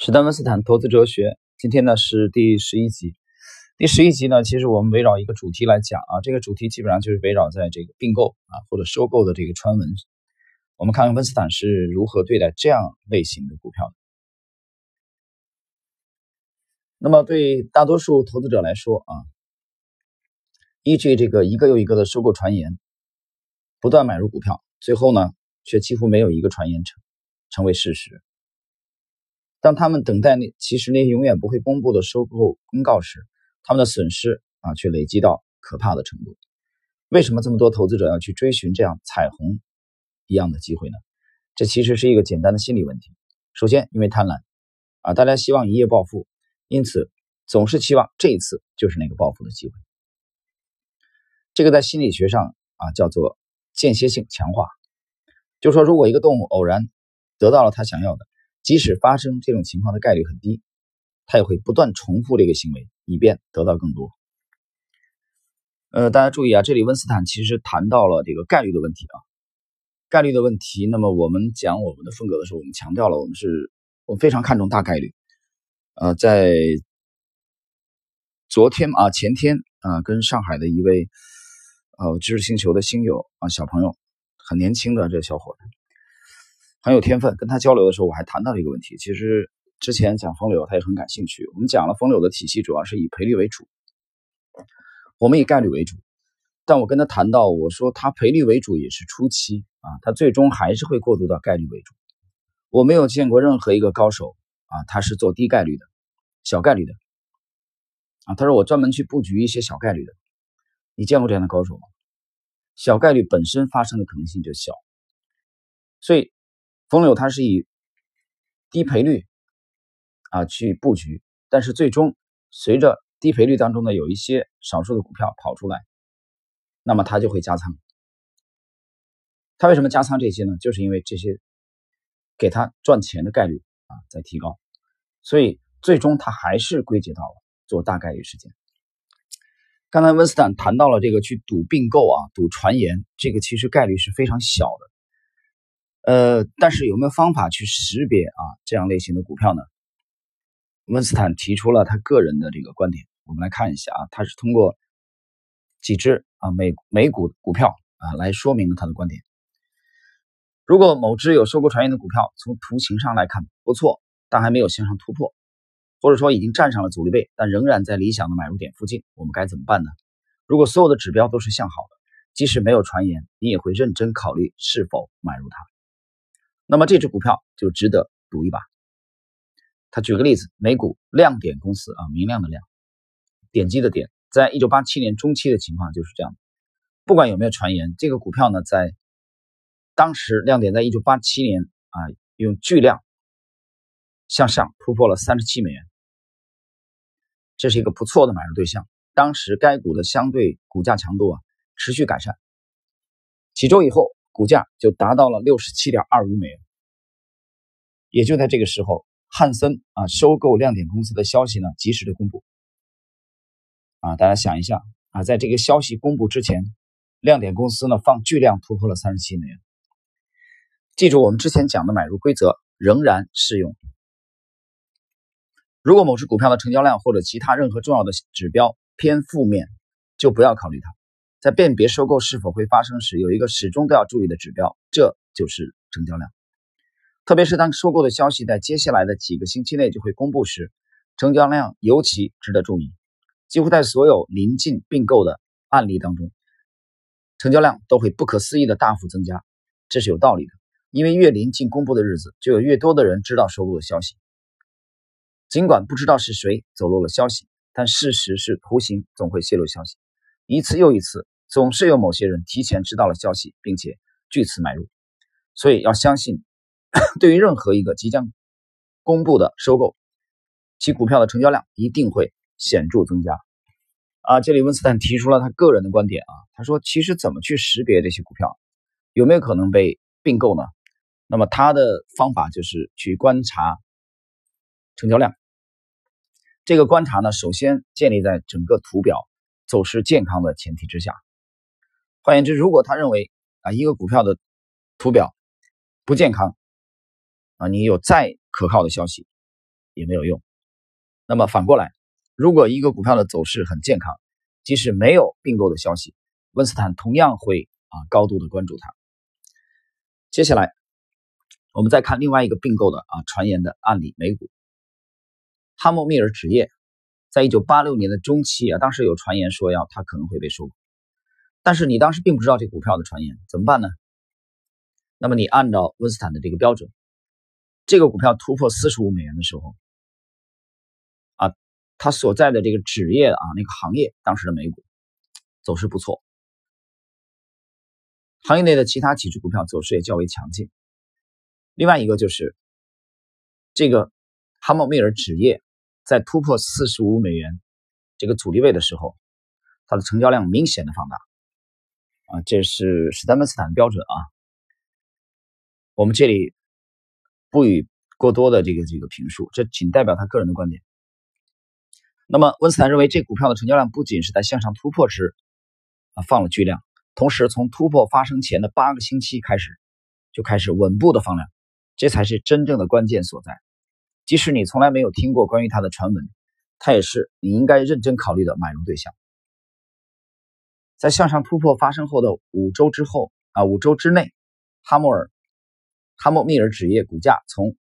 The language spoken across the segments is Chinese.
史丹文斯坦投资哲学，今天呢是第十一集。第十一集呢，其实我们围绕一个主题来讲啊，这个主题基本上就是围绕在这个并购啊或者收购的这个传闻。我们看看温斯坦是如何对待这样类型的股票的。那么对大多数投资者来说啊，依据这个一个又一个的收购传言，不断买入股票，最后呢却几乎没有一个传言成成为事实。当他们等待那其实那些永远不会公布的收购公告时，他们的损失啊却累积到可怕的程度。为什么这么多投资者要去追寻这样彩虹一样的机会呢？这其实是一个简单的心理问题。首先，因为贪婪啊，大家希望一夜暴富，因此总是期望这一次就是那个暴富的机会。这个在心理学上啊叫做间歇性强化，就说如果一个动物偶然得到了它想要的。即使发生这种情况的概率很低，他也会不断重复这个行为，以便得到更多。呃，大家注意啊，这里温斯坦其实谈到了这个概率的问题啊，概率的问题。那么我们讲我们的风格的时候，我们强调了我们是，我们非常看重大概率。呃，在昨天啊，前天啊，跟上海的一位呃知识星球的星友啊，小朋友，很年轻的这小伙子。很有天分，跟他交流的时候，我还谈到了一个问题。其实之前讲风流，他也很感兴趣。我们讲了风流的体系，主要是以赔率为主，我们以概率为主。但我跟他谈到，我说他赔率为主也是初期啊，他最终还是会过渡到概率为主。我没有见过任何一个高手啊，他是做低概率的、小概率的啊。他说我专门去布局一些小概率的，你见过这样的高手吗？小概率本身发生的可能性就小，所以。风流它是以低赔率啊去布局，但是最终随着低赔率当中呢有一些少数的股票跑出来，那么它就会加仓。它为什么加仓这些呢？就是因为这些给他赚钱的概率啊在提高，所以最终它还是归结到了做大概率事件。刚才温斯坦谈到了这个去赌并购啊，赌传言，这个其实概率是非常小的。呃，但是有没有方法去识别啊这样类型的股票呢？温斯坦提出了他个人的这个观点，我们来看一下啊，他是通过几只啊美美股股票啊来说明了他的观点。如果某只有收购传言的股票，从图形上来看不错，但还没有向上突破，或者说已经站上了阻力位，但仍然在理想的买入点附近，我们该怎么办呢？如果所有的指标都是向好的，即使没有传言，你也会认真考虑是否买入它。那么这只股票就值得赌一把。他举个例子，美股亮点公司啊，明亮的亮，点击的点，在一九八七年中期的情况就是这样。不管有没有传言，这个股票呢，在当时亮点在一九八七年啊，用巨量向上突破了三十七美元，这是一个不错的买入对象。当时该股的相对股价强度啊持续改善，几周以后。股价就达到了六十七点二五美元，也就在这个时候，汉森啊收购亮点公司的消息呢及时的公布。啊，大家想一下啊，在这个消息公布之前，亮点公司呢放巨量突破了三十七美元。记住，我们之前讲的买入规则仍然适用。如果某只股票的成交量或者其他任何重要的指标偏负面，就不要考虑它。在辨别收购是否会发生时，有一个始终都要注意的指标，这就是成交量。特别是当收购的消息在接下来的几个星期内就会公布时，成交量尤其值得注意。几乎在所有临近并购的案例当中，成交量都会不可思议的大幅增加。这是有道理的，因为越临近公布的日子，就有越多的人知道收购的消息。尽管不知道是谁走漏了消息，但事实是图形总会泄露消息。一次又一次，总是有某些人提前知道了消息，并且据此买入。所以要相信，对于任何一个即将公布的收购，其股票的成交量一定会显著增加。啊，这里温斯坦提出了他个人的观点啊，他说，其实怎么去识别这些股票有没有可能被并购呢？那么他的方法就是去观察成交量。这个观察呢，首先建立在整个图表。走势健康的前提之下，换言之，如果他认为啊一个股票的图表不健康啊，你有再可靠的消息也没有用。那么反过来，如果一个股票的走势很健康，即使没有并购的消息，温斯坦同样会啊高度的关注它。接下来，我们再看另外一个并购的啊传言的案例，美股哈默密尔纸业，在一九八六年的中期啊，当时有传言说要它可能会被收购，但是你当时并不知道这股票的传言，怎么办呢？那么你按照温斯坦的这个标准，这个股票突破四十五美元的时候。啊它所在的这个纸业啊，那个行业当时的美股走势不错，行业内的其他几只股票走势也较为强劲。另外一个就是这个哈默密尔纸业在突破四十五美元这个阻力位的时候，它的成交量明显的放大啊，这是史丹门斯坦的标准啊。我们这里不予过多的这个这个评述，这仅代表他个人的观点。那么，温斯坦认为，这股票的成交量不仅是在向上突破时啊放了巨量，同时从突破发生前的八个星期开始，就开始稳步的放量，这才是真正的关键所在。即使你从来没有听过关于它的传闻，它也是你应该认真考虑的买入对象。在向上突破发生后的五周之后啊，五周之内，哈默尔哈默密尔纸业股价从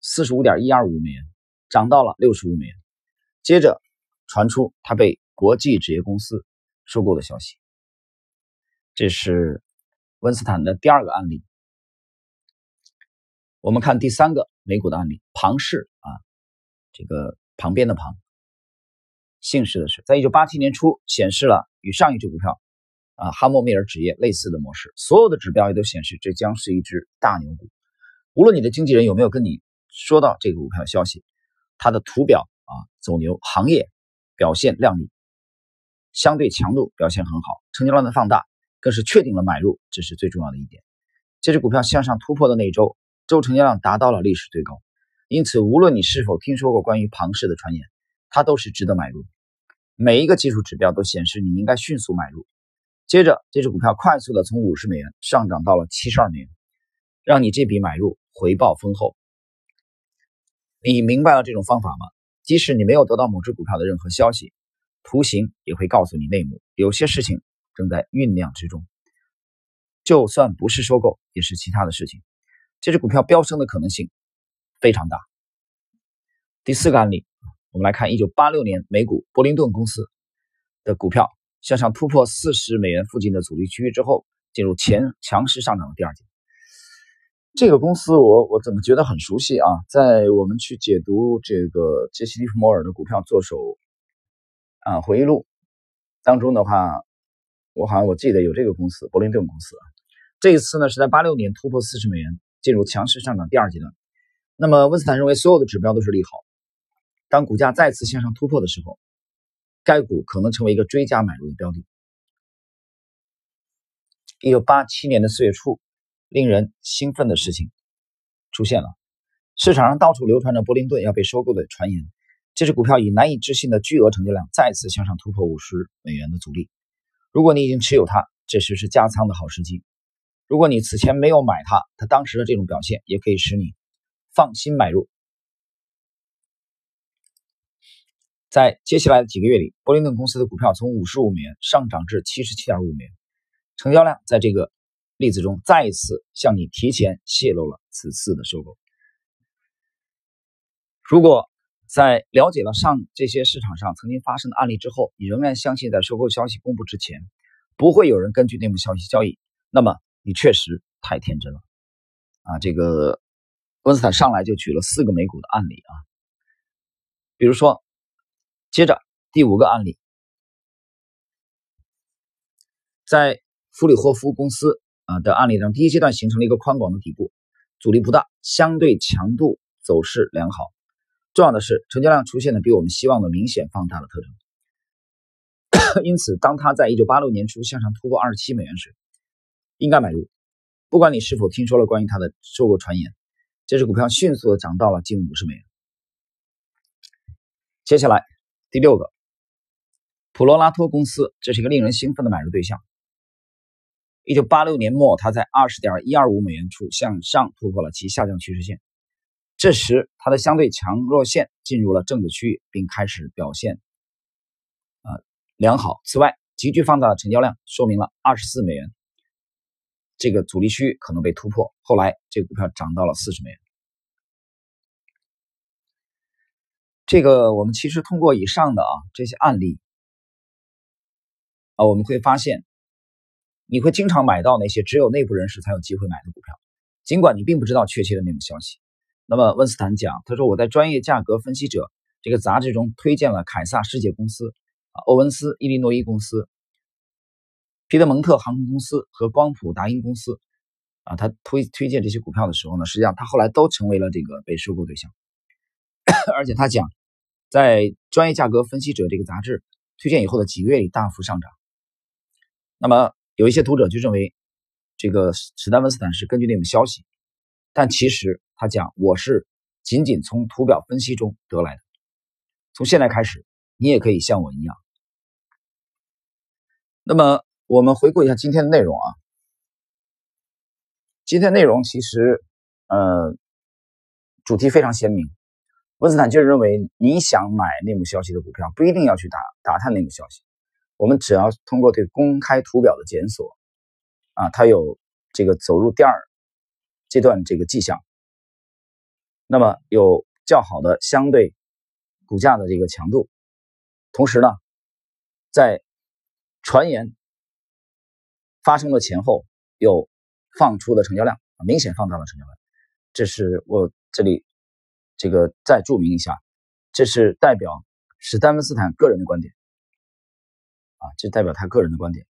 四十五点一二五美元涨到了六十五美元。接着传出他被国际纸业公司收购的消息，这是温斯坦的第二个案例。我们看第三个美股的案例，庞氏啊，这个旁边的庞，姓氏的氏，在一九八七年初显示了与上一只股票啊哈默密尔纸业类似的模式，所有的指标也都显示这将是一只大牛股。无论你的经纪人有没有跟你说到这个股票消息，它的图表。啊，走牛行业表现亮丽，相对强度表现很好，成交量的放大更是确定了买入，这是最重要的一点。这只股票向上突破的那一周，周成交量达到了历史最高，因此无论你是否听说过关于庞氏的传言，它都是值得买入。每一个技术指标都显示你应该迅速买入。接着，这只股票快速的从五十美元上涨到了七十二美元，让你这笔买入回报丰厚。你明白了这种方法吗？即使你没有得到某只股票的任何消息，图形也会告诉你内幕，有些事情正在酝酿之中。就算不是收购，也是其他的事情。这只股票飙升的可能性非常大。第四个案例，我们来看1986年美股柏林顿公司的股票向上突破四十美元附近的阻力区域之后，进入前强势上涨的第二阶。这个公司我我怎么觉得很熟悉啊？在我们去解读这个杰西·利弗摩尔的股票作手啊回忆录当中的话，我好像我记得有这个公司——柏林顿公司。这一次呢是在八六年突破四十美元，进入强势上涨第二阶段。那么温斯坦认为所有的指标都是利好，当股价再次向上突破的时候，该股可能成为一个追加买入的标的。一九八七年的四月初。令人兴奋的事情出现了，市场上到处流传着柏林顿要被收购的传言。这只股票以难以置信的巨额成交量再次向上突破五十美元的阻力。如果你已经持有它，这时是加仓的好时机。如果你此前没有买它，它当时的这种表现也可以使你放心买入。在接下来的几个月里，柏林顿公司的股票从五十五美元上涨至七十七点五美元，成交量在这个。例子中再一次向你提前泄露了此次的收购。如果在了解了上这些市场上曾经发生的案例之后，你仍然相信在收购消息公布之前不会有人根据内幕消息交易，那么你确实太天真了。啊，这个温斯坦上来就举了四个美股的案例啊，比如说，接着第五个案例，在弗里霍夫公司。啊的案例中，第一阶段形成了一个宽广的底部，阻力不大，相对强度走势良好。重要的是，成交量出现了比我们希望的明显放大的特征。因此，当它在一九八六年初向上突破二十七美元时，应该买入。不管你是否听说了关于它的收购传言，这只股票迅速的涨到了近五十美元。接下来第六个，普罗拉托公司，这是一个令人兴奋的买入对象。一九八六年末，它在二十点一二五美元处向上突破了其下降趋势线，这时它的相对强弱线进入了正的区域，并开始表现啊良好。此外，急剧放大的成交量说明了二十四美元这个阻力区可能被突破。后来，这个股票涨到了四十美元。这个我们其实通过以上的啊这些案例啊，我们会发现，你会经常买到那些只有内部人士才有机会买的股票，尽管你并不知道确切的内幕消息。那么温斯坦讲，他说我在专业价格分析者这个杂志中推荐了凯撒世界公司、啊欧文斯伊利诺伊公司、皮德蒙特航空公司和光谱达因公司啊，他推推荐这些股票的时候呢，实际上他后来都成为了这个被收购对象，而且他讲，在专业价格分析者这个杂志推荐以后的几个月里大幅上涨。那么有一些读者就认为，这个史丹文斯坦是根据内幕消息，但其实。他讲：“我是仅仅从图表分析中得来的。从现在开始，你也可以像我一样。”那么，我们回顾一下今天的内容啊。今天内容其实，呃，主题非常鲜明。温斯坦就是认为，你想买内幕消息的股票，不一定要去打打探内幕消息。我们只要通过对公开图表的检索，啊，它有这个走入第二阶段这个迹象。那么有较好的相对股价的这个强度，同时呢，在传言发生的前后有放出的成交量明显放大了成交量，这是我这里这个再注明一下，这是代表史丹文斯坦个人的观点啊，这代表他个人的观点。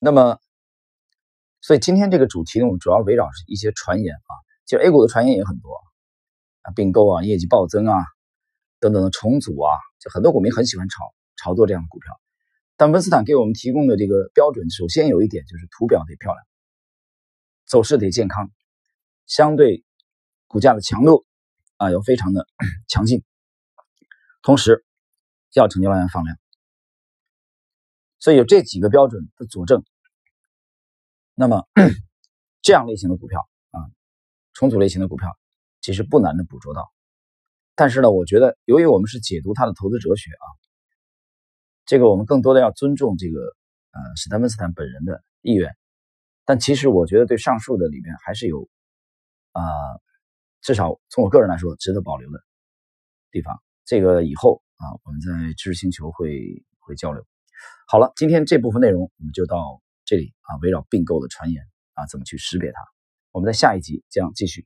那么，所以今天这个主题呢，我们主要围绕一些传言啊。其实 A 股的传言也很多啊，并购啊，业绩暴增啊，等等的重组啊，就很多股民很喜欢炒炒作这样的股票。但温斯坦给我们提供的这个标准，首先有一点就是图表得漂亮，走势得健康，相对股价的强度啊要非常的 强劲，同时要成交量放量。所以有这几个标准的佐证，那么 这样类型的股票啊。重组类型的股票其实不难的捕捉到，但是呢，我觉得由于我们是解读它的投资哲学啊，这个我们更多的要尊重这个呃史丹文斯坦本人的意愿，但其实我觉得对上述的里面还是有啊，至少从我个人来说值得保留的地方。这个以后啊，我们在知识星球会会交流。好了，今天这部分内容我们就到这里啊，围绕并购的传言啊，怎么去识别它。我们在下一集将继续。